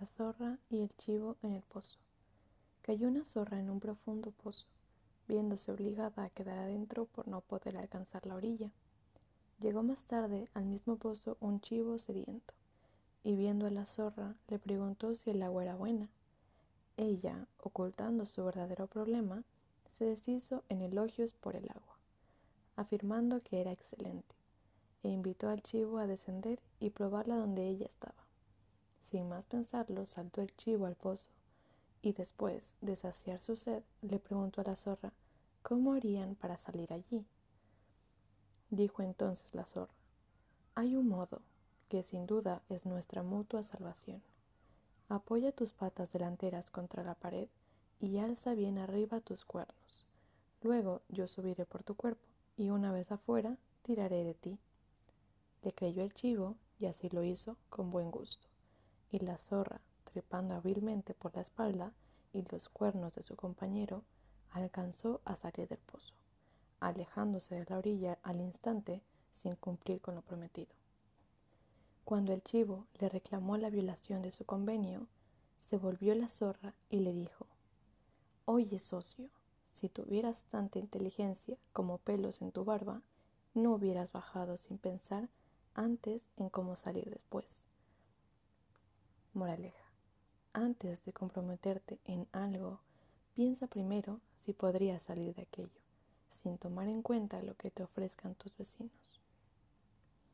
La zorra y el chivo en el pozo. Cayó una zorra en un profundo pozo, viéndose obligada a quedar adentro por no poder alcanzar la orilla. Llegó más tarde al mismo pozo un chivo sediento, y viendo a la zorra le preguntó si el agua era buena. Ella, ocultando su verdadero problema, se deshizo en elogios por el agua, afirmando que era excelente, e invitó al chivo a descender y probarla donde ella estaba. Sin más pensarlo, saltó el chivo al pozo, y después de saciar su sed, le preguntó a la zorra cómo harían para salir allí. Dijo entonces la zorra, hay un modo, que sin duda es nuestra mutua salvación. Apoya tus patas delanteras contra la pared y alza bien arriba tus cuernos. Luego yo subiré por tu cuerpo y una vez afuera tiraré de ti. Le creyó el chivo y así lo hizo con buen gusto. Y la zorra, trepando hábilmente por la espalda y los cuernos de su compañero, alcanzó a salir del pozo, alejándose de la orilla al instante sin cumplir con lo prometido. Cuando el chivo le reclamó la violación de su convenio, se volvió la zorra y le dijo, Oye, socio, si tuvieras tanta inteligencia como pelos en tu barba, no hubieras bajado sin pensar antes en cómo salir después. Moraleja. Antes de comprometerte en algo, piensa primero si podrías salir de aquello, sin tomar en cuenta lo que te ofrezcan tus vecinos.